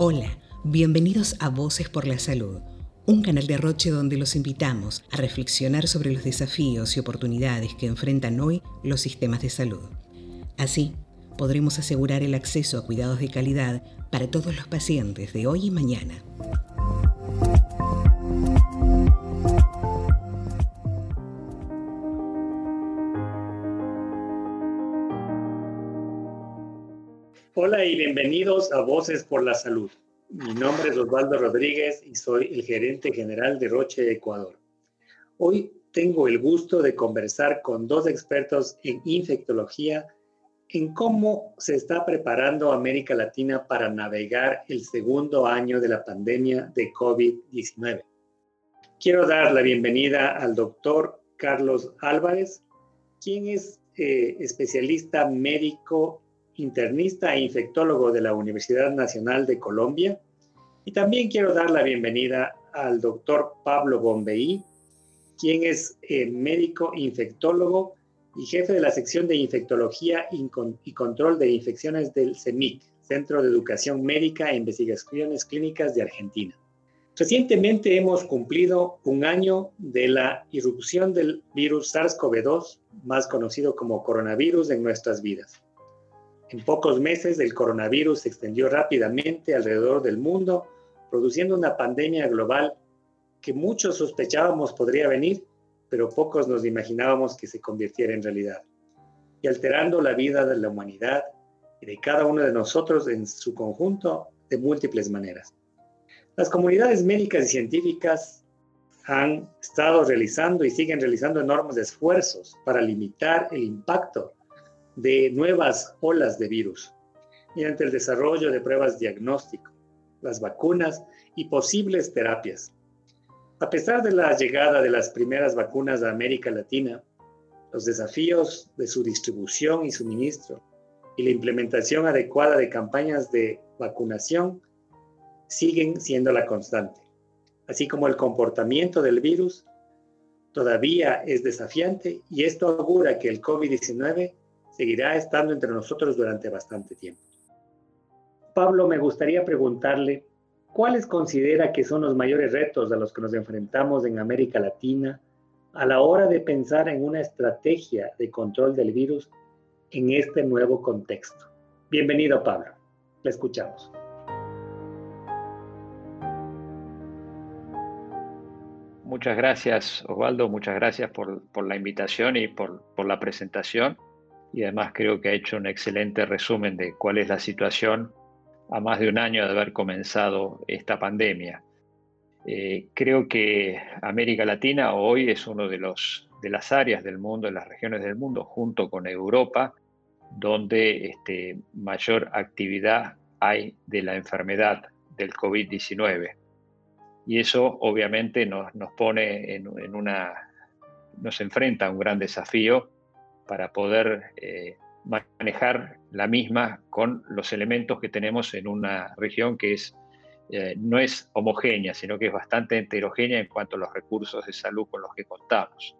Hola, bienvenidos a Voces por la Salud, un canal de Roche donde los invitamos a reflexionar sobre los desafíos y oportunidades que enfrentan hoy los sistemas de salud. Así, podremos asegurar el acceso a cuidados de calidad para todos los pacientes de hoy y mañana. Y bienvenidos a Voces por la Salud. Mi nombre es Osvaldo Rodríguez y soy el gerente general de Roche Ecuador. Hoy tengo el gusto de conversar con dos expertos en infectología en cómo se está preparando América Latina para navegar el segundo año de la pandemia de COVID-19. Quiero dar la bienvenida al doctor Carlos Álvarez, quien es eh, especialista médico, internista e infectólogo de la Universidad Nacional de Colombia. Y también quiero dar la bienvenida al doctor Pablo Bombeí, quien es eh, médico infectólogo y jefe de la sección de infectología y control de infecciones del CEMIC, Centro de Educación Médica e Investigaciones Clínicas de Argentina. Recientemente hemos cumplido un año de la irrupción del virus SARS-CoV-2, más conocido como coronavirus, en nuestras vidas. En pocos meses el coronavirus se extendió rápidamente alrededor del mundo, produciendo una pandemia global que muchos sospechábamos podría venir, pero pocos nos imaginábamos que se convirtiera en realidad, y alterando la vida de la humanidad y de cada uno de nosotros en su conjunto de múltiples maneras. Las comunidades médicas y científicas han estado realizando y siguen realizando enormes esfuerzos para limitar el impacto de nuevas olas de virus mediante el desarrollo de pruebas diagnóstico, las vacunas y posibles terapias. A pesar de la llegada de las primeras vacunas a América Latina, los desafíos de su distribución y suministro y la implementación adecuada de campañas de vacunación siguen siendo la constante, así como el comportamiento del virus todavía es desafiante y esto augura que el COVID-19 seguirá estando entre nosotros durante bastante tiempo. Pablo, me gustaría preguntarle ¿cuáles considera que son los mayores retos a los que nos enfrentamos en América Latina a la hora de pensar en una estrategia de control del virus en este nuevo contexto? Bienvenido, Pablo. Le escuchamos. Muchas gracias, Osvaldo. Muchas gracias por, la invitación y por, por la presentación. Y además creo que ha hecho un excelente resumen de cuál es la situación a más de un año de haber comenzado esta pandemia. Eh, creo que América Latina hoy es uno de, los, de las áreas del mundo, de las regiones del mundo, junto con Europa, donde este, mayor actividad hay de la enfermedad del COVID-19. Y eso obviamente nos, nos pone en, una, nos enfrenta a un gran desafío para poder eh, manejar la misma con los elementos que tenemos en una región que es, eh, no es homogénea, sino que es bastante heterogénea en cuanto a los recursos de salud con los que contamos.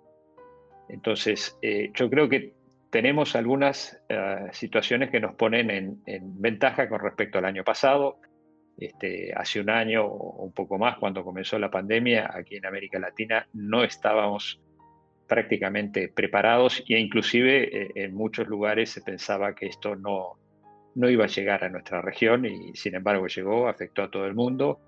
Entonces, eh, yo creo que tenemos algunas situaciones que nos ponen en, en, ventaja con respecto al año pasado. Este, hace un año o un poco más, cuando comenzó la pandemia, aquí en América Latina no estábamos prácticamente preparados e inclusive eh, en muchos lugares se pensaba que esto no, no iba a llegar a nuestra región y sin embargo llegó, afectó a todo el mundo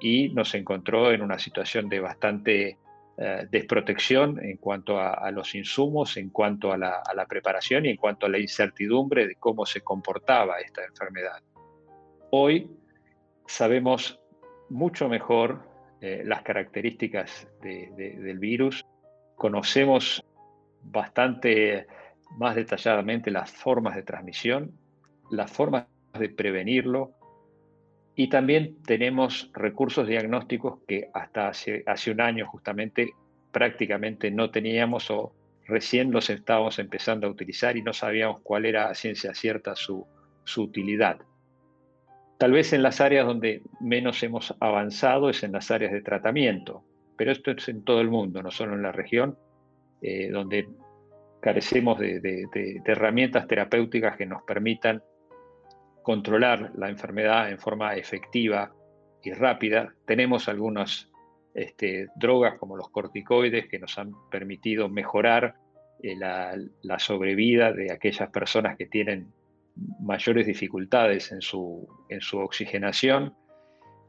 y nos encontró en una situación de bastante eh, desprotección en cuanto a, los insumos, en cuanto a la, preparación y en cuanto a la incertidumbre de cómo se comportaba esta enfermedad. Hoy sabemos mucho mejor eh, las características del virus, conocemos bastante más detalladamente las formas de transmisión, las formas de prevenirlo y también tenemos recursos diagnósticos que hasta hace, un año justamente prácticamente no teníamos o recién los estábamos empezando a utilizar y no sabíamos cuál era a ciencia cierta su utilidad. Tal vez en las áreas donde menos hemos avanzado es en las áreas de tratamiento, pero esto es en todo el mundo, no solo en la región, donde carecemos de, herramientas terapéuticas que nos permitan controlar la enfermedad en forma efectiva y rápida. Tenemos algunas este, drogas como los corticoides que nos han permitido mejorar eh, la, sobrevida de aquellas personas que tienen mayores dificultades en su oxigenación.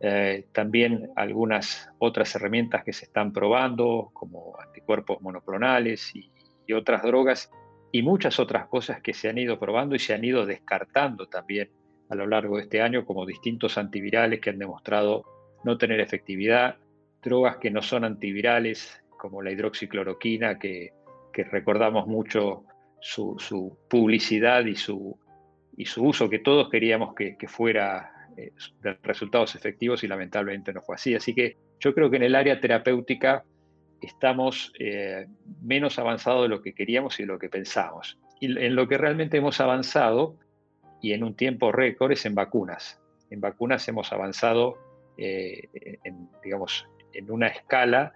Eh, también algunas otras herramientas que se están probando, como anticuerpos monoclonales y, otras drogas y muchas otras cosas que se han ido probando y se han ido descartando también a lo largo de este año, como distintos antivirales que han demostrado no tener efectividad, drogas que no son antivirales, como la hidroxicloroquina, que, recordamos mucho su, publicidad y su uso, que todos queríamos que, fuera eh, de resultados efectivos y lamentablemente no fue así. Así que yo creo que en el área terapéutica estamos eh, menos avanzados de lo que queríamos y de lo que pensamos. Y en lo que realmente hemos avanzado, y en un tiempo récord, es en vacunas. En vacunas hemos avanzado, eh, en, digamos, en una escala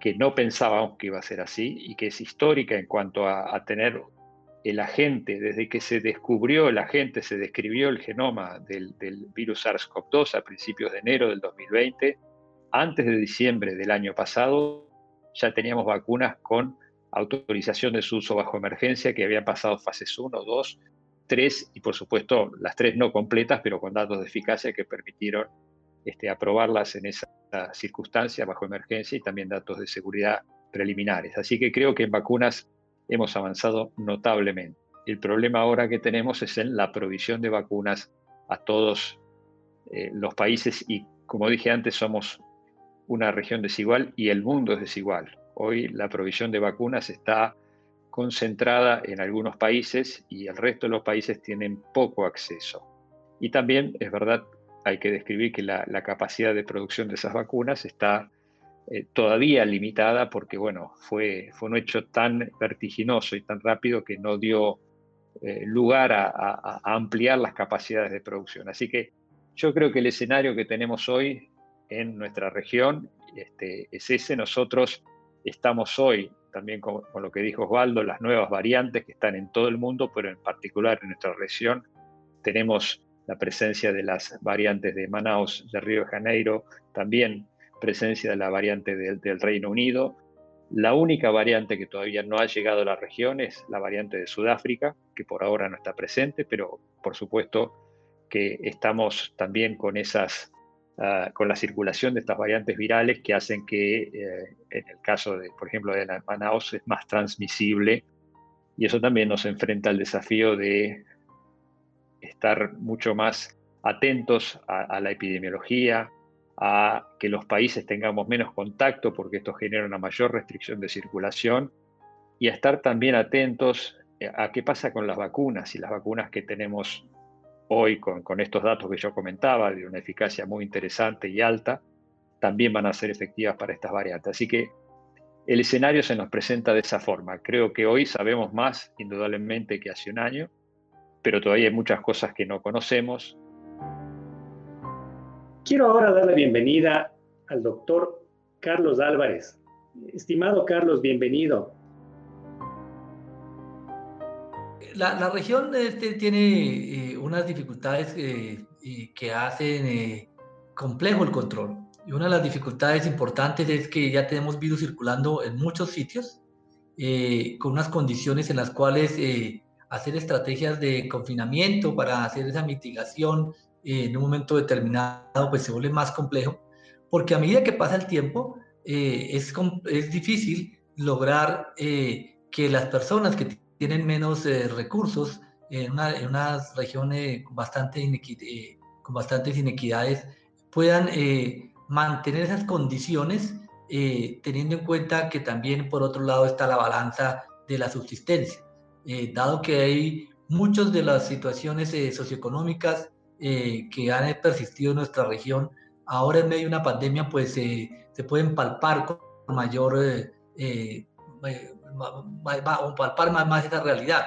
que no pensábamos que iba a ser así y que es histórica en cuanto a, tener el agente, desde que se descubrió el agente, se describió el genoma del, virus SARS-CoV-2 a principios de enero del 2020, antes de diciembre del año pasado, ya teníamos vacunas con autorización de su uso bajo emergencia que habían pasado fases 1, 2, 3 y por supuesto las tres no completas, pero con datos de eficacia que permitieron este, aprobarlas en esa circunstancia bajo emergencia y también datos de seguridad preliminares. Así que creo que en vacunas hemos avanzado notablemente. El problema ahora que tenemos es en la provisión de vacunas a todos eh, los países y como dije antes somos una región desigual y el mundo es desigual. Hoy la provisión de vacunas está concentrada en algunos países y el resto de los países tienen poco acceso. Y también es verdad, hay que describir que la, capacidad de producción de esas vacunas está eh, todavía limitada porque, bueno, fue, fue un hecho tan vertiginoso y tan rápido que no dio eh, lugar a ampliar las capacidades de producción. Así que yo creo que el escenario que tenemos hoy en nuestra región este, es ese. Nosotros estamos hoy, también con, lo que dijo Osvaldo, las nuevas variantes que están en todo el mundo, pero en particular en nuestra región tenemos la presencia de las variantes de Manaus, de Río de Janeiro, también presencia de la variante del Reino Unido. La única variante que todavía no ha llegado a la región es la variante de Sudáfrica, que por ahora no está presente, pero por supuesto que estamos también con esas Ah, con la circulación de estas variantes virales que hacen que, eh, en el caso, de, por ejemplo, de la Manaus, es más transmisible. Y eso también nos enfrenta al desafío de estar mucho más atentos a, la epidemiología, a que los países tengamos menos contacto porque esto genera una mayor restricción de circulación y a estar también atentos eh, a qué pasa con las vacunas y las vacunas que tenemos hoy con, estos datos que yo comentaba, de una eficacia muy interesante y alta, también van a ser efectivas para estas variantes. Así que el escenario se nos presenta de esa forma. Creo que hoy sabemos más, indudablemente, que hace un año, pero todavía hay muchas cosas que no conocemos. Quiero ahora dar la bienvenida al doctor Carlos Álvarez. Estimado Carlos, bienvenido. la, región este, tiene eh, unas dificultades eh, que hacen eh, complejo el control. Y una de las dificultades importantes es que ya tenemos virus circulando en muchos sitios, con unas condiciones en las cuales hacer estrategias de confinamiento para hacer esa mitigación en un momento determinado, pues se vuelve más complejo, porque a medida que pasa el tiempo, es, es difícil lograr que las personas que tienen menos eh, recursos en, unas regiones con, bastante eh, con bastantes inequidades puedan eh, mantener esas condiciones teniendo en cuenta que también por otro lado está la balanza de la subsistencia, dado que hay muchas de las situaciones socioeconómicas que han persistido en nuestra región, ahora en medio de una pandemia pues se pueden palpar con mayor o palpar más, más esa realidad.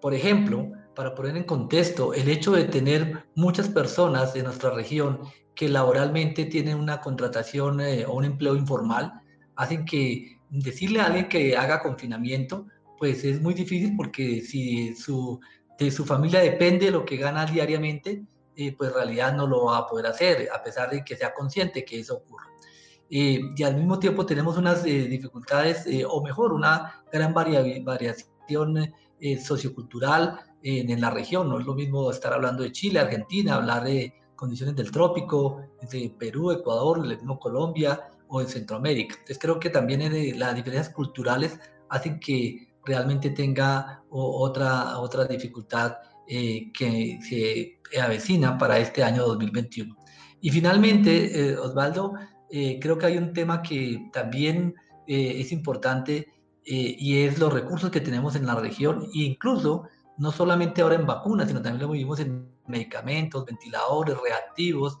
Por ejemplo, para poner en contexto, el hecho de tener muchas personas de nuestra región que laboralmente tienen una contratación eh, o un empleo informal, hacen que decirle a alguien que haga confinamiento, pues es muy difícil porque si su, de su familia depende lo que gana diariamente, eh, pues en realidad no lo va a poder hacer, a pesar de que sea consciente que eso ocurre. Eh, y al mismo tiempo tenemos unas eh, dificultades, o mejor, una gran variación sociocultural en, la región. No es lo mismo estar hablando de Chile, Argentina, hablar de condiciones del trópico, de Perú, Ecuador, el mismo Colombia o en Centroamérica. Entonces creo que también las diferencias culturales hacen que realmente tenga otra, otra dificultad eh, que se avecina para este año 2021. Y finalmente, eh, Osvaldo, eh, creo que hay un tema que también es importante y es los recursos que tenemos en la región e incluso no solamente ahora en vacunas, sino también lo vivimos en medicamentos, ventiladores, reactivos,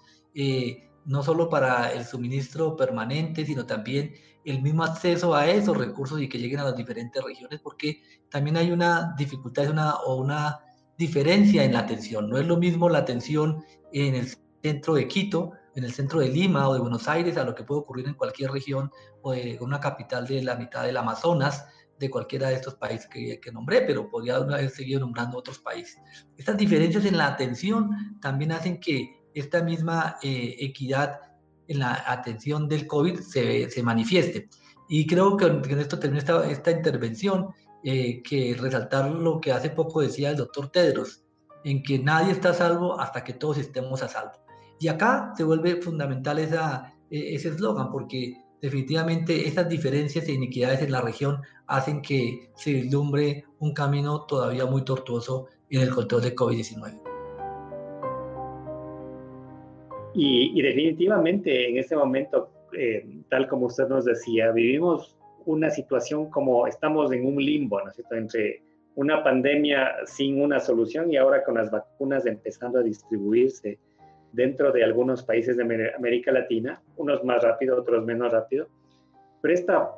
no solo para el suministro permanente, sino también el mismo acceso a esos recursos y que lleguen a las diferentes regiones, porque también hay una dificultad o una diferencia en la atención. No es lo mismo la atención en el centro de Quito, en el centro de Lima o de Buenos Aires, a lo que puede ocurrir en cualquier región o de una capital de la mitad del Amazonas, de cualquiera de estos países que, que nombré, pero podría haber seguido nombrando otros países. Estas diferencias en la atención también hacen que esta misma eh, equidad en la atención del COVID se, se manifieste. Y creo que con esto termina esta, esta intervención eh, que resaltar lo que hace poco decía el doctor Tedros, en que nadie está a salvo hasta que todos estemos a salvo. Y acá se vuelve fundamental esa, e, ese eslogan, porque definitivamente esas diferencias e inequidades en la región hacen que se vislumbre un camino todavía muy tortuoso en el control de COVID-19. Y, definitivamente en este momento, eh, tal como usted nos decía, vivimos una situación como estamos en un limbo, ¿no es cierto?, entre una pandemia sin una solución y ahora con las vacunas empezando a distribuirse dentro de algunos países de América Latina, unos más rápido, otros menos rápido. Pero esta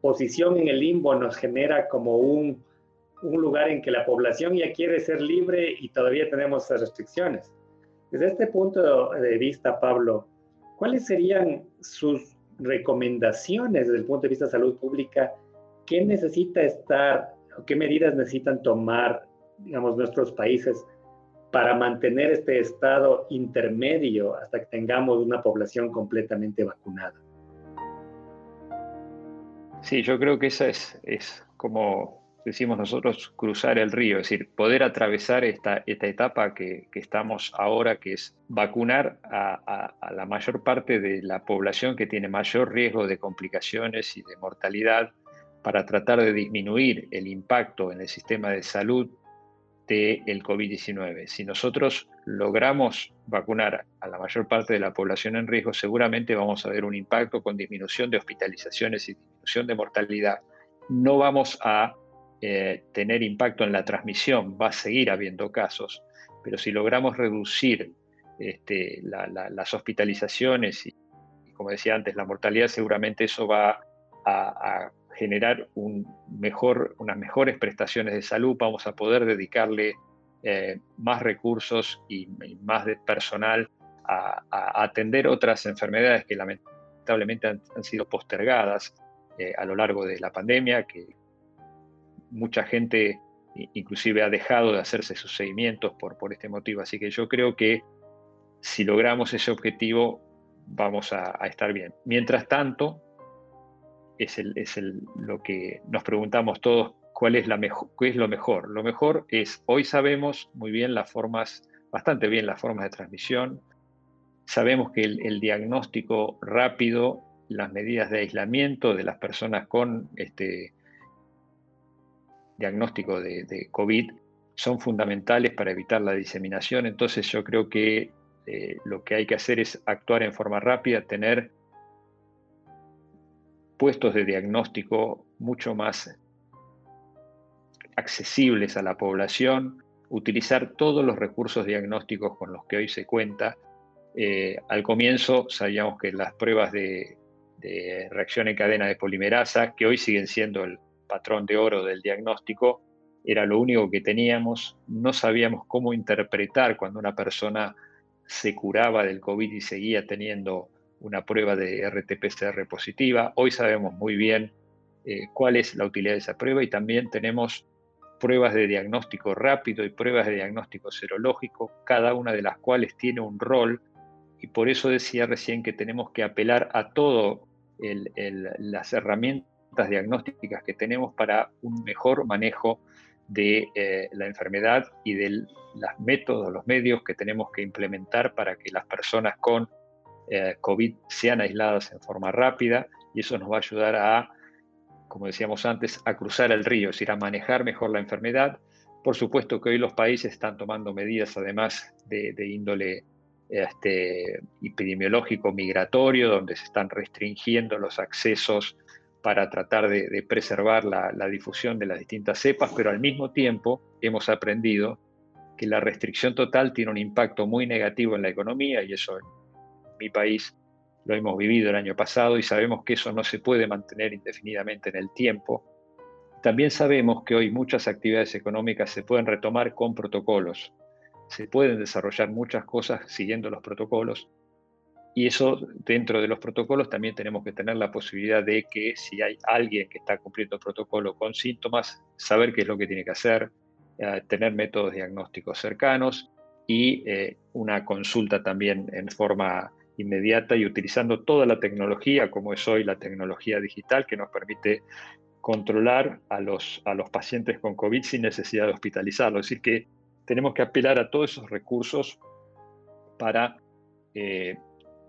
posición en el limbo nos genera como un, un lugar en que la población ya quiere ser libre y todavía tenemos esas restricciones. Desde este punto de vista, Pablo, ¿cuáles serían sus recomendaciones desde el punto de vista de salud pública, ¿qué necesita estar, qué medidas necesitan tomar, digamos, nuestros países para mantener este estado intermedio hasta que tengamos una población completamente vacunada? Sí, yo creo que esa es, es como decimos nosotros, cruzar el río, es decir, poder atravesar esta, esta etapa que, estamos ahora, que es vacunar a, la mayor parte de la población que tiene mayor riesgo de complicaciones y de mortalidad para tratar de disminuir el impacto en el sistema de salud del COVID-19. Si nosotros logramos vacunar a la mayor parte de la población en riesgo, seguramente vamos a ver un impacto con disminución de hospitalizaciones y disminución de mortalidad. No vamos a eh, tener impacto en la transmisión, va a seguir habiendo casos, pero si logramos reducir este, las hospitalizaciones y, como decía antes, la mortalidad, seguramente eso va a, generar mejor, unas mejores prestaciones de salud, vamos a poder dedicarle eh, más recursos y, más personal a, atender otras enfermedades que lamentablemente han, sido postergadas eh, a lo largo de la pandemia, que, mucha gente inclusive ha dejado de hacerse sus seguimientos por, por este motivo. Así que yo creo que si logramos ese objetivo, vamos a, estar bien. Mientras tanto, es, el, es el, lo que nos preguntamos todos, ¿cuál es, la mejor, qué es lo mejor? Lo mejor es, hoy sabemos muy bien las formas, bastante bien las formas de transmisión, sabemos que el, el diagnóstico rápido, las medidas de aislamiento de las personas con este, diagnóstico de, COVID son fundamentales para evitar la diseminación. Entonces yo creo que eh, lo que hay que hacer es actuar en forma rápida, tener puestos de diagnóstico mucho más accesibles a la población, utilizar todos los recursos diagnósticos con los que hoy se cuenta. Eh, al comienzo sabíamos que las pruebas de, de reacción en cadena de polimerasa, que hoy siguen siendo el, patrón de oro del diagnóstico, era lo único que teníamos, no sabíamos cómo interpretar cuando una persona se curaba del COVID y seguía teniendo una prueba de RT-PCR positiva. Hoy sabemos muy bien eh, cuál es la utilidad de esa prueba y también tenemos pruebas de diagnóstico rápido y pruebas de diagnóstico serológico, cada una de las cuales tiene un rol y por eso decía recién que tenemos que apelar a todas las herramientas diagnósticas que tenemos para un mejor manejo de eh, la enfermedad y de los métodos, los medios que tenemos que implementar para que las personas con eh, COVID sean aisladas en forma rápida y eso nos va a ayudar a, como decíamos antes, a cruzar el río, es decir, a manejar mejor la enfermedad. Por supuesto que hoy los países están tomando medidas además de, índole este, epidemiológico migratorio, donde se están restringiendo los accesos para tratar de, preservar la, difusión de las distintas cepas, pero al mismo tiempo hemos aprendido que la restricción total tiene un impacto muy negativo en la economía y eso en mi país lo hemos vivido el año pasado y sabemos que eso no se puede mantener indefinidamente en el tiempo. También sabemos que hoy muchas actividades económicas se pueden retomar con protocolos. Se pueden desarrollar muchas cosas siguiendo los protocolos y eso dentro de los protocolos también tenemos que tener la posibilidad de que si hay alguien que está cumpliendo el protocolo con síntomas, saber qué es lo que tiene que hacer, eh, tener métodos diagnósticos cercanos y eh, una consulta también en forma inmediata y utilizando toda la tecnología, como es hoy la tecnología digital, que nos permite controlar a los, a los pacientes con COVID sin necesidad de hospitalizarlos. Decir, que tenemos que apelar a todos esos recursos para eh,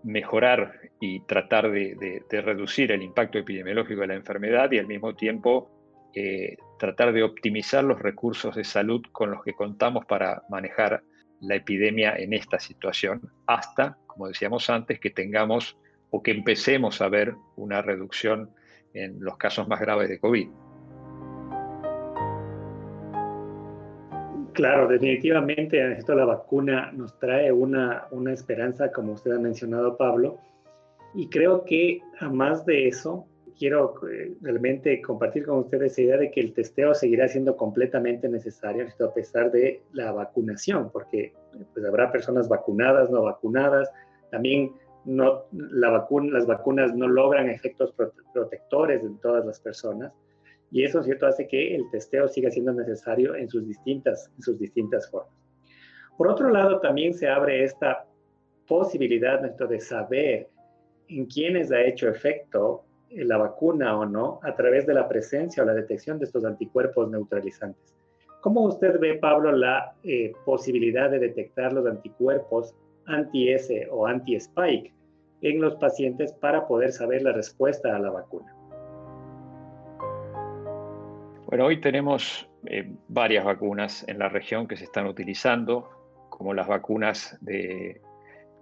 mejorar y tratar de, reducir el impacto epidemiológico de la enfermedad y al mismo tiempo eh, tratar de optimizar los recursos de salud con los que contamos para manejar la epidemia en esta situación, hasta, como decíamos antes, que tengamos o que empecemos a ver una reducción en los casos más graves de COVID. Claro, definitivamente esto la vacuna nos trae una, una esperanza, como usted ha mencionado, Pablo, y creo que además de eso, quiero eh, realmente compartir con ustedes la idea de que el testeo seguirá siendo completamente necesario a pesar de la vacunación, porque pues, habrá personas vacunadas, no vacunadas, también no, la vacuna, las vacunas no logran efectos protectores en todas las personas. Y eso, ¿cierto?, hace que el testeo siga siendo necesario en sus distintas, en sus distintas formas. Por otro lado, también se abre esta posibilidad de saber en quiénes ha hecho efecto la vacuna o no a través de la presencia o la detección de estos anticuerpos neutralizantes. ¿Cómo usted ve, Pablo, la eh, posibilidad de detectar los anticuerpos anti-S o anti-spike en los pacientes para poder saber la respuesta a la vacuna? Bueno, hoy tenemos eh, varias vacunas en la región que se están utilizando, como las vacunas de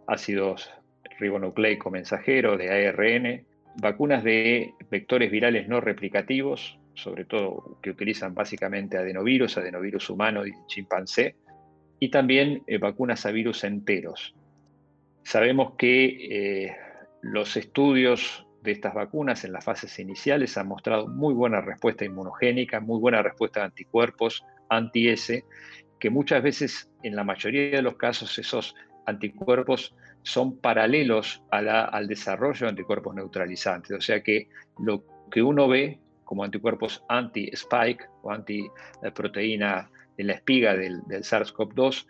ácidos ribonucleico mensajero, de ARN, vacunas de vectores virales no replicativos, sobre todo que utilizan básicamente adenovirus, adenovirus humano y chimpancé, y también eh, vacunas a virus enteros. Sabemos que eh, los estudios de estas vacunas en las fases iniciales han mostrado muy buena respuesta inmunogénica, muy buena respuesta de anticuerpos anti-S, que muchas veces, en la mayoría de los casos, esos anticuerpos son paralelos al desarrollo de anticuerpos neutralizantes. O sea que lo que uno ve como anticuerpos anti-spike o anti-proteína de la espiga del, SARS-CoV-2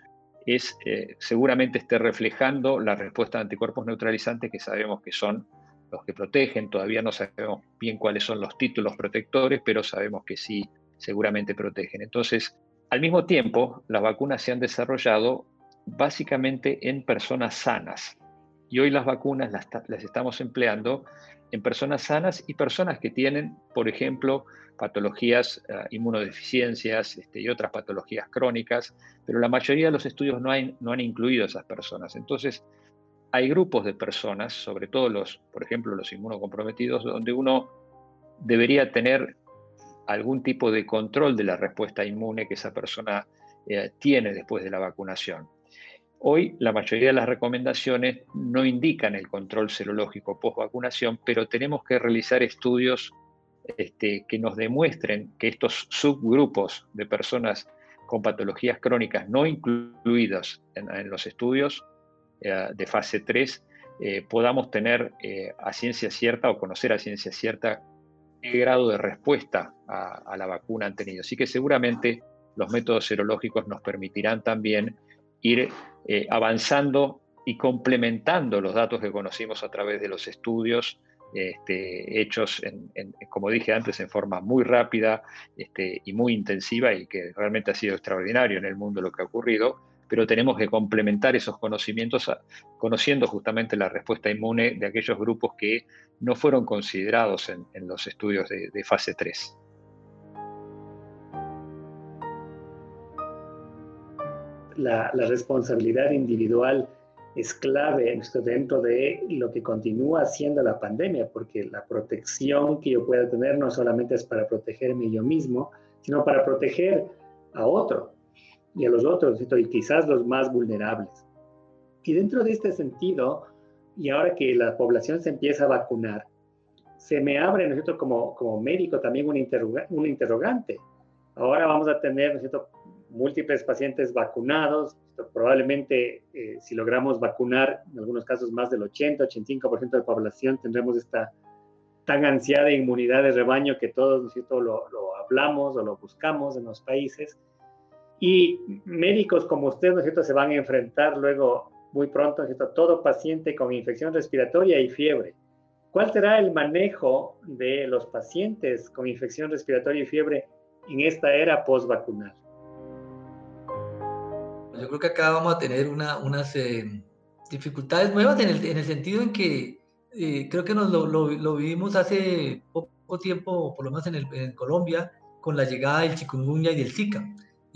es eh, seguramente esté reflejando la respuesta de anticuerpos neutralizantes que sabemos que son los que protegen. Todavía no sabemos bien cuáles son los títulos protectores, pero sabemos que sí, seguramente protegen. Entonces, al mismo tiempo, las vacunas se han desarrollado básicamente en personas sanas. Y hoy las vacunas las, estamos empleando en personas sanas y personas que tienen, por ejemplo, patologías, eh, inmunodeficiencias este, y otras patologías crónicas, pero la mayoría de los estudios no, no han incluido a esas personas. Entonces, hay grupos de personas, sobre todo los, por ejemplo, los inmunocomprometidos, donde uno debería tener algún tipo de control de la respuesta inmune que esa persona eh, tiene después de la vacunación. Hoy la mayoría de las recomendaciones no indican el control serológico post vacunación, pero tenemos que realizar estudios este, que nos demuestren que estos subgrupos de personas con patologías crónicas no incluidas en los estudios de fase 3 eh, podamos tener eh, a ciencia cierta o conocer a ciencia cierta qué grado de respuesta a, la vacuna han tenido. Así que seguramente los métodos serológicos nos permitirán también ir eh, avanzando y complementando los datos que conocimos a través de los estudios este, hechos, como dije antes, en forma muy rápida este, y muy intensiva y que realmente ha sido extraordinario en el mundo lo que ha ocurrido, pero tenemos que complementar esos conocimientos conociendo justamente la respuesta inmune de aquellos grupos que no fueron considerados en, los estudios de, fase 3. La, responsabilidad individual es clave dentro de lo que continúa siendo la pandemia, porque la protección que yo pueda tener no solamente es para protegerme yo mismo, sino para proteger a otro y a los otros, y quizás los más vulnerables. Y dentro de este sentido, y ahora que la población se empieza a vacunar, se me abre, ¿no como, como médico también un, un interrogante. Ahora vamos a tener, ¿no múltiples pacientes vacunados, probablemente eh, si logramos vacunar, en algunos casos más del 80-85% de la población, tendremos esta tan ansiada inmunidad de rebaño que todos ¿no lo, lo hablamos o lo buscamos en los países. Y médicos como usted, ¿no es cierto?, se van a enfrentar luego muy pronto, ¿no es cierto?, todo paciente con infección respiratoria y fiebre. ¿Cuál será el manejo de los pacientes con infección respiratoria y fiebre en esta era post-vacunal? Yo creo que acá vamos a tener una, unas eh, dificultades nuevas en el, en el, sentido en que eh, creo que nos lo, lo, vivimos hace poco tiempo, por lo menos en, el, en Colombia, con la llegada del chikungunya y del zika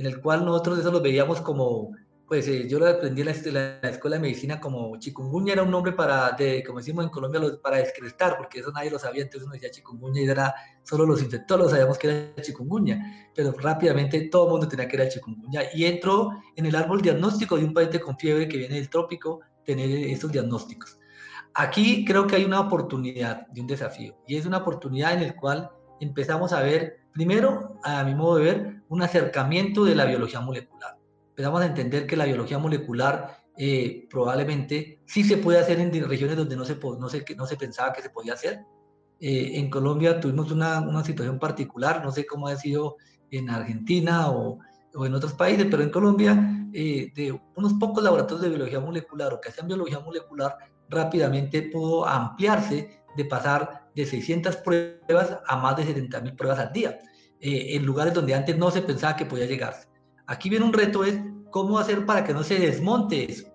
en el cual nosotros eso lo veíamos como, pues eh, yo lo aprendí en la, escuela de medicina como chikungunya era un nombre para, de, como decimos en Colombia, para descrestar, porque eso nadie lo sabía, entonces uno decía chikungunya y era solo los infectólogos sabíamos que era chikungunya, pero rápidamente todo el mundo tenía que era chikungunya y entró en el árbol diagnóstico de un paciente con fiebre que viene del trópico, tener esos diagnósticos. Aquí creo que hay una oportunidad de un desafío y es una oportunidad en el cual empezamos a ver, primero, a mi modo de ver, un acercamiento de la biología molecular. Empezamos a entender que la biología molecular eh, probablemente sí se puede hacer en regiones donde no se, no se, no se pensaba que se podía hacer. Eh, en Colombia tuvimos una, una, situación particular, no sé cómo ha sido en Argentina o, o en otros países, pero en Colombia, eh, de unos pocos laboratorios de biología molecular o que hacían biología molecular, rápidamente pudo ampliarse de pasar de 600 pruebas a más de 70.000 pruebas al día, eh, en lugares donde antes no se pensaba que podía llegarse. Aquí viene un reto, es cómo hacer para que no se desmonte eso,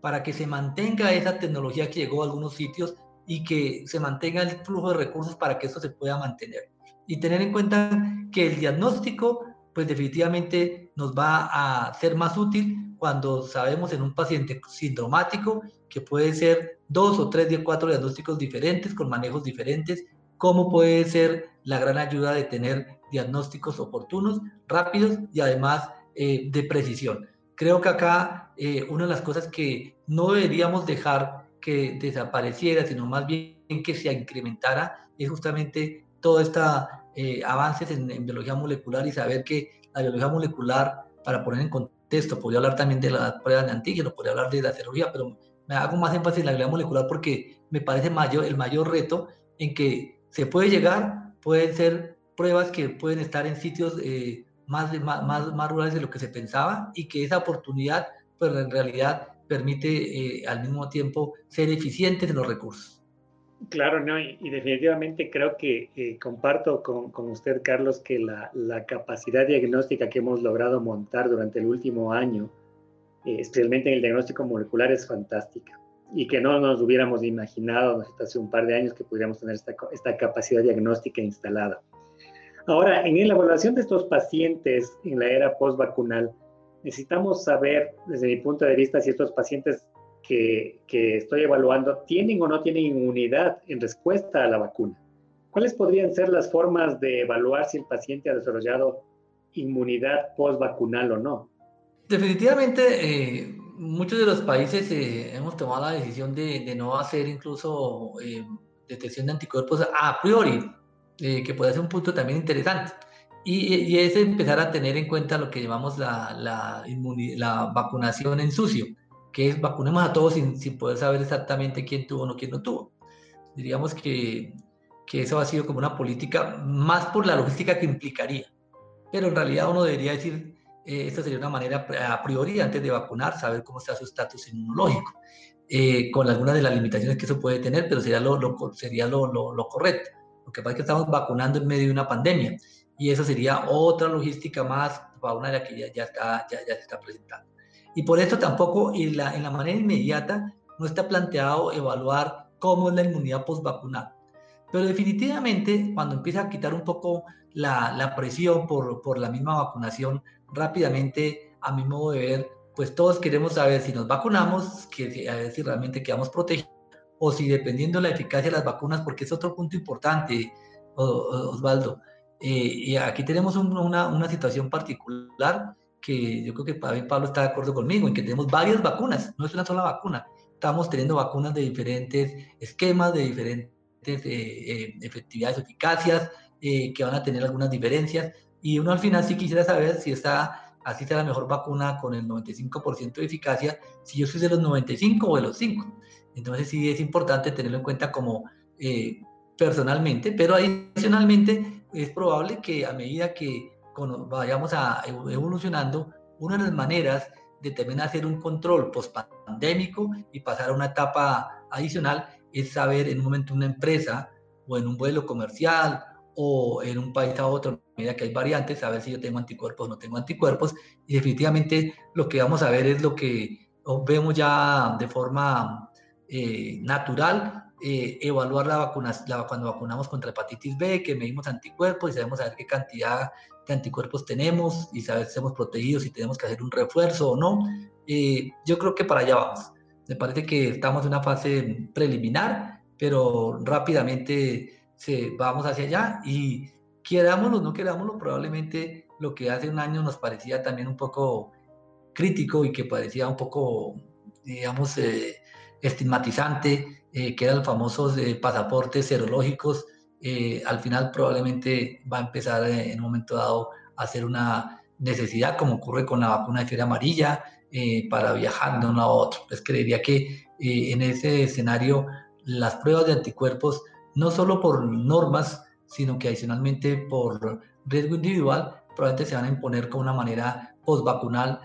para que se mantenga esa tecnología que llegó a algunos sitios y que se mantenga el flujo de recursos para que esto se pueda mantener. Y tener en cuenta que el diagnóstico, pues definitivamente nos va a ser más útil cuando sabemos en un paciente sintomático que puede ser dos o tres, o cuatro diagnósticos diferentes con manejos diferentes, cómo puede ser la gran ayuda de tener diagnósticos oportunos, rápidos y además eh, de precisión. Creo que acá eh, una de las cosas que no deberíamos dejar que desapareciera, sino más bien que se incrementara, es justamente todo estos eh, avances en, en, biología molecular y saber que la biología molecular, para poner en contexto, podría hablar también de la prueba de antígeno, podría hablar de la serología, pero me hago más énfasis en la biología molecular porque me parece mayor, el mayor reto en que se puede llegar, pueden ser pruebas que pueden estar en sitios eh, más, más, más, rurales de lo que se pensaba y que esa oportunidad, pues en realidad permite eh, al mismo tiempo ser eficientes en los recursos. Claro, no, y, definitivamente creo que eh, comparto con, con, usted, Carlos, que la, la, capacidad diagnóstica que hemos logrado montar durante el último año eh, especialmente en el diagnóstico molecular, es fantástica y que no nos hubiéramos imaginado hace un par de años que pudiéramos tener esta, esta capacidad diagnóstica instalada. Ahora, en la evaluación de estos pacientes en la era post-vacunal, necesitamos saber, desde mi punto de vista, si estos pacientes que, que, estoy evaluando tienen o no tienen inmunidad en respuesta a la vacuna. ¿Cuáles podrían ser las formas de evaluar si el paciente ha desarrollado inmunidad post-vacunal o no? Definitivamente, eh, muchos de los países eh, hemos tomado la decisión de, no hacer incluso eh, detección de anticuerpos a priori, que puede ser un punto también interesante. Y, es empezar a tener en cuenta lo que llamamos la, la, la vacunación en sucio. Que es vacunemos a todos sin, sin poder saber exactamente quién tuvo o no quién no tuvo. Diríamos que, que eso ha sido como una política más por la logística que implicaría. Pero en realidad uno debería decir, eh, esta sería una manera a priori antes de vacunar, saber cómo está su estatus inmunológico, eh, con algunas de las limitaciones que eso puede tener, pero sería lo, sería lo, lo, correcto. Lo que pasa es que estamos vacunando en medio de una pandemia y eso sería otra logística más para una de las que ya, ya, está, ya, ya se está presentando. Y por esto tampoco en la, en la manera inmediata no está planteado evaluar cómo es la inmunidad post-vacunal. Pero definitivamente cuando empieza a quitar un poco la, la presión por, por la misma vacunación, rápidamente, a mi modo de ver, pues todos queremos saber si nos vacunamos, que, a ver si realmente quedamos protegidos, o si dependiendo de la eficacia de las vacunas, porque es otro punto importante, Osvaldo. Eh, y aquí tenemos una, una situación particular que yo creo que Pablo está de acuerdo conmigo, en que tenemos varias vacunas, no es una sola vacuna. Estamos teniendo vacunas de diferentes esquemas, de diferentes eh, eh, efectividades, eficacias, eh, que van a tener algunas diferencias. Y uno al final sí quisiera saber si está, así sea la mejor vacuna con el 95% de eficacia, si yo soy de los 95 o de los 5. Entonces sí es importante tenerlo en cuenta como personalmente, pero adicionalmente es probable que a medida que vayamos a, evolucionando, una de las maneras de también hacer un control post-pandémico y pasar a una etapa adicional es saber en un momento una empresa o en un vuelo comercial o en un país a otro, a medida que hay variantes, saber si yo tengo anticuerpos o no tengo anticuerpos. Y definitivamente lo que vamos a ver es lo que vemos ya de forma eh, natural, eh, evaluar la vacuna, cuando vacunamos contra hepatitis B, que medimos anticuerpos y sabemos saber qué cantidad de anticuerpos tenemos y saber si estamos protegidos, si tenemos que hacer un refuerzo o no. Eh, yo creo que para allá vamos. Me parece que estamos en una fase preliminar, pero rápidamente se, vamos hacia allá y querámoslo o no querámoslo, probablemente lo que hace un año nos parecía también un poco crítico y que parecía un poco, digamos, eh, estigmatizante, eh, que eran los famosos pasaportes serológicos, eh, al final probablemente va a empezar eh, en un momento dado a ser una necesidad, como ocurre con la vacuna de fiebre amarilla, eh, para viajar de uno a otro. Pues creería que en ese escenario las pruebas de anticuerpos, no solo por normas, sino que adicionalmente por riesgo individual, probablemente se van a imponer con una manera post-vacunal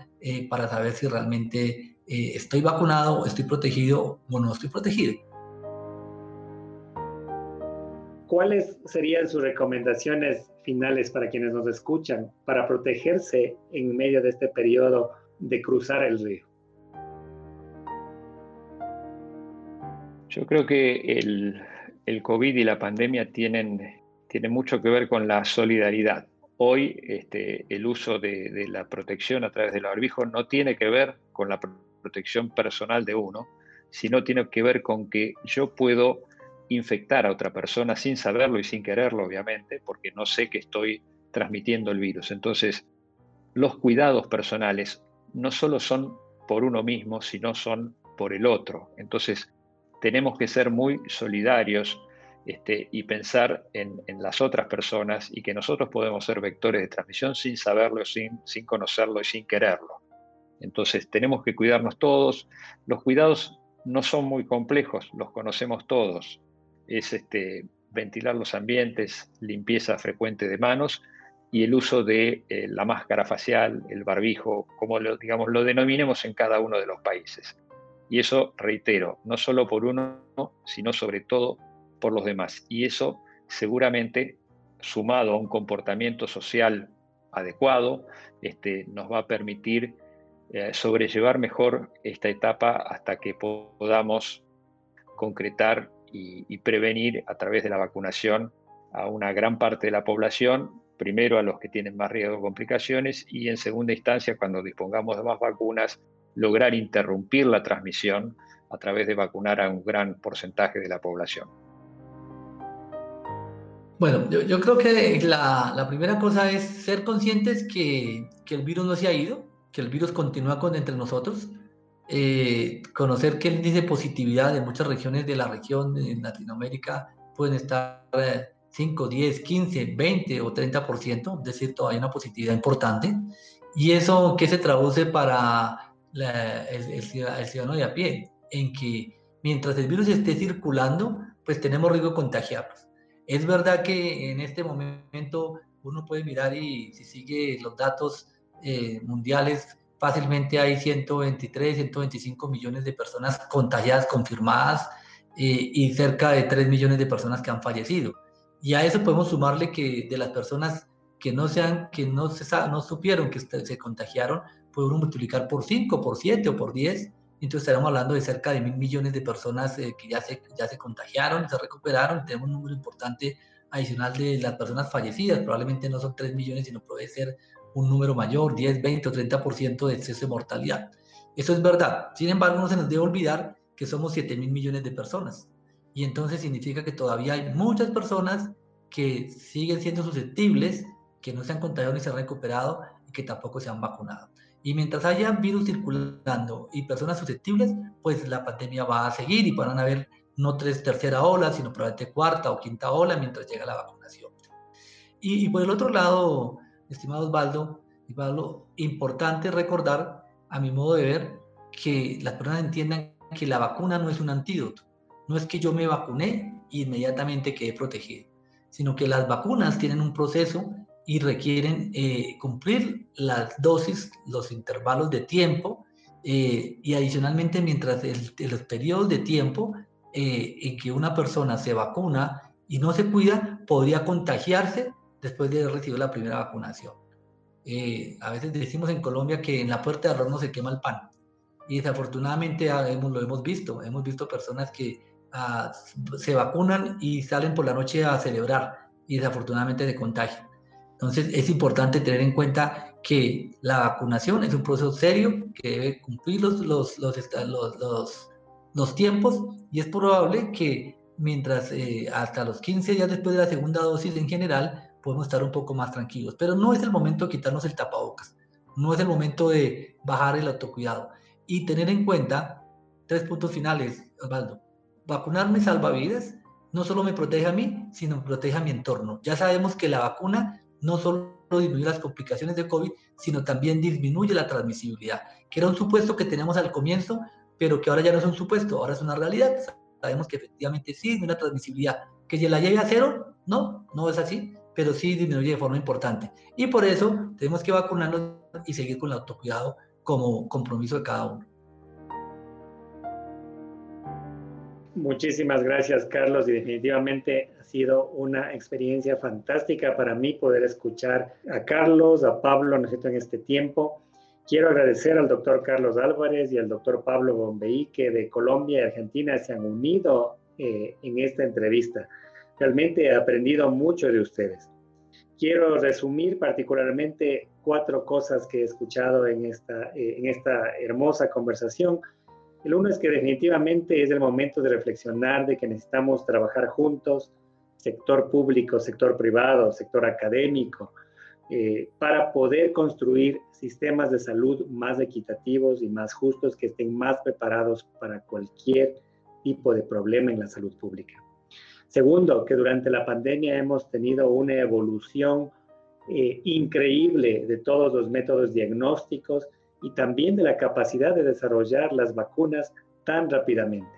para saber si realmente estoy vacunado, estoy protegido o no estoy protegido. ¿Cuáles serían sus recomendaciones finales para quienes nos escuchan para protegerse en medio de este periodo de cruzar el río? Yo creo que el, COVID y la pandemia tienen, tienen, mucho que ver con la solidaridad. Hoy este, el uso de, de la protección a través del barbijo no tiene que ver con la protección personal de uno, sino tiene que ver con que yo puedo infectar a otra persona sin saberlo y sin quererlo, obviamente, porque no sé que estoy transmitiendo el virus. Entonces, los cuidados personales no solo son por uno mismo, sino son por el otro. Entonces, tenemos que ser muy solidarios este, y pensar en, las otras personas y que nosotros podemos ser vectores de transmisión sin saberlo, sin, sin conocerlo y sin quererlo. Entonces, tenemos que cuidarnos todos. Los cuidados no son muy complejos, los conocemos todos es este, ventilar los ambientes, limpieza frecuente de manos y el uso de eh, la máscara facial, el barbijo, como lo, digamos, lo denominemos en cada uno de los países. Y eso, reitero, no solo por uno, sino sobre todo por los demás. Y eso seguramente, sumado a un comportamiento social adecuado, este, nos va a permitir eh, sobrellevar mejor esta etapa hasta que podamos concretar y, prevenir a través de la vacunación a una gran parte de la población, primero a los que tienen más riesgo de complicaciones y en segunda instancia, cuando dispongamos de más vacunas, lograr interrumpir la transmisión a través de vacunar a un gran porcentaje de la población. Bueno, yo, creo que la, la, primera cosa es ser conscientes que, que, el virus no se ha ido, que el virus continúa con entre nosotros, eh, conocer el índice de positividad de muchas regiones de la región en Latinoamérica pueden estar 5, 10, 15, 20 o 30%, es decir, todavía una positividad importante. ¿Y eso qué se traduce para el, ciudadano de a pie, en que mientras el virus esté circulando, pues tenemos riesgo de contagiarnos. Es verdad que en este momento uno puede mirar y si sigue los datos eh, mundiales, fácilmente hay 123, 125 millones de personas contagiadas confirmadas eh, y cerca de 3 millones de personas que han fallecido. Y a eso podemos sumarle que de las personas que no, sean, que no, se, no supieron que se contagiaron, podemos multiplicar por 5, por 7 o por 10. Entonces estaremos hablando de cerca de mil millones de personas eh, que ya se, ya se contagiaron, se recuperaron. Tenemos un número importante adicional de las personas fallecidas. Probablemente no son 3 millones, sino puede ser un número mayor, 10, 20 o 30% de exceso de mortalidad. Eso es verdad. Sin embargo, no se nos debe olvidar que somos 7 mil millones de personas. Y entonces significa que todavía hay muchas personas que siguen siendo susceptibles, que no se han contagiado ni se han recuperado y que tampoco se han vacunado. Y mientras haya virus circulando y personas susceptibles, pues la pandemia va a seguir y van a haber no tres tercera ola, sino probablemente cuarta o quinta ola mientras llega la vacunación. Y, y por el otro lado, estimado Osvaldo y Pablo, importante recordar, a mi modo de ver, que las personas entiendan que la vacuna no es un antídoto. No es que yo me vacuné y inmediatamente quedé protegido, sino que las vacunas tienen un proceso y requieren eh, cumplir las dosis, los intervalos de tiempo eh, y adicionalmente mientras el, los periodos de tiempo eh, en que una persona se vacuna y no se cuida, podría contagiarse después de haber recibido la primera vacunación. a veces decimos en Colombia que en la puerta de horno se quema el pan y desafortunadamente ah, hemos, lo hemos visto, hemos visto personas que ah, se vacunan y salen por la noche a celebrar y desafortunadamente se contagian. Entonces es importante tener en cuenta que la vacunación es un proceso serio que debe cumplir los, los, los, los, los tiempos y es probable que mientras eh, hasta los 15 días después de la segunda dosis en general podemos estar un poco más tranquilos. Pero no es el momento de quitarnos el tapabocas, no es el momento de bajar el autocuidado y tener en cuenta tres puntos finales, Osvaldo. Vacunarme salva vidas, no solo me protege a mí, sino me protege a mi entorno. Ya sabemos que la vacuna no solo disminuye las complicaciones de COVID, sino también disminuye la transmisibilidad, que era un supuesto que teníamos al comienzo, pero que ahora ya no es un supuesto, ahora es una realidad. Sabemos que efectivamente sí disminuye la transmisibilidad. Que ya la lleve a cero, no, no es así, pero sí disminuye de forma importante. Y por eso tenemos que vacunarnos y seguir con el autocuidado como compromiso de cada uno. Muchísimas gracias, Carlos, y definitivamente ha sido una experiencia fantástica para mí poder escuchar a Carlos, a Pablo, en este tiempo. Quiero agradecer al doctor Carlos Álvarez y al doctor Pablo Bombeí que de Colombia y Argentina se han unido eh, en esta entrevista. Realmente he aprendido mucho de ustedes. Quiero resumir particularmente cuatro cosas que he escuchado en esta, eh, en esta hermosa conversación el uno es que definitivamente es el momento de reflexionar de que necesitamos trabajar juntos, sector público, sector privado, sector académico, eh, para poder construir sistemas de salud más equitativos y más justos que estén más preparados para cualquier tipo de problema en la salud pública. Segundo, que durante la pandemia hemos tenido una evolución eh, increíble de todos los métodos diagnósticos y también de la capacidad de desarrollar las vacunas tan rápidamente.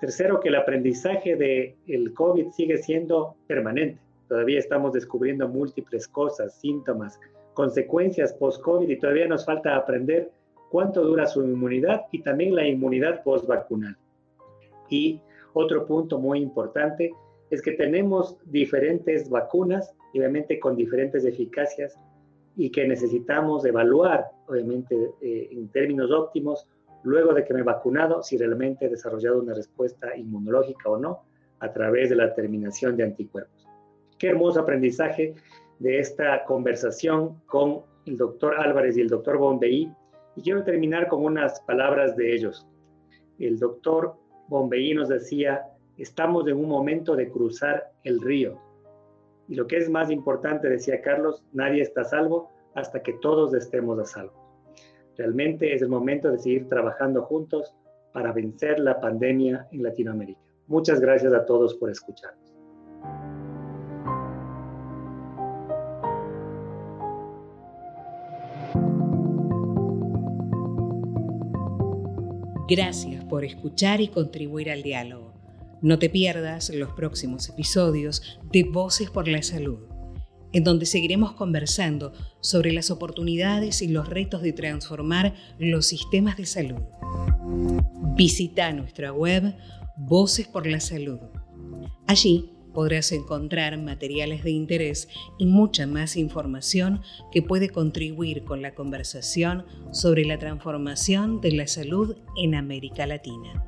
Tercero, que el aprendizaje del el COVID sigue siendo permanente. Todavía estamos descubriendo múltiples cosas, síntomas, consecuencias post-COVID y todavía nos falta aprender cuánto dura su inmunidad y también la inmunidad post-vacunal. Y otro punto muy importante es que tenemos diferentes vacunas, obviamente con diferentes eficacias y que necesitamos evaluar, obviamente, eh, en términos óptimos, luego de que me he vacunado, si realmente he desarrollado una respuesta inmunológica o no, a través de la terminación de anticuerpos. Qué hermoso aprendizaje de esta conversación con el doctor Álvarez y el doctor Bombeí. Y quiero terminar con unas palabras de ellos. El doctor Bombeí nos decía, estamos en un momento de cruzar el río. Y lo que es más importante, decía Carlos, nadie está a salvo hasta que todos estemos a salvo. Realmente es el momento de seguir trabajando juntos para vencer la pandemia en Latinoamérica. Muchas gracias a todos por escucharnos. Gracias por escuchar y contribuir al diálogo. No te pierdas los próximos episodios de Voces por la Salud, en donde seguiremos conversando sobre las oportunidades y los retos de transformar los sistemas de salud. Visita nuestra web Voces por la Salud. Allí podrás encontrar materiales de interés y mucha más información que puede contribuir con la conversación sobre la transformación de la salud en América Latina.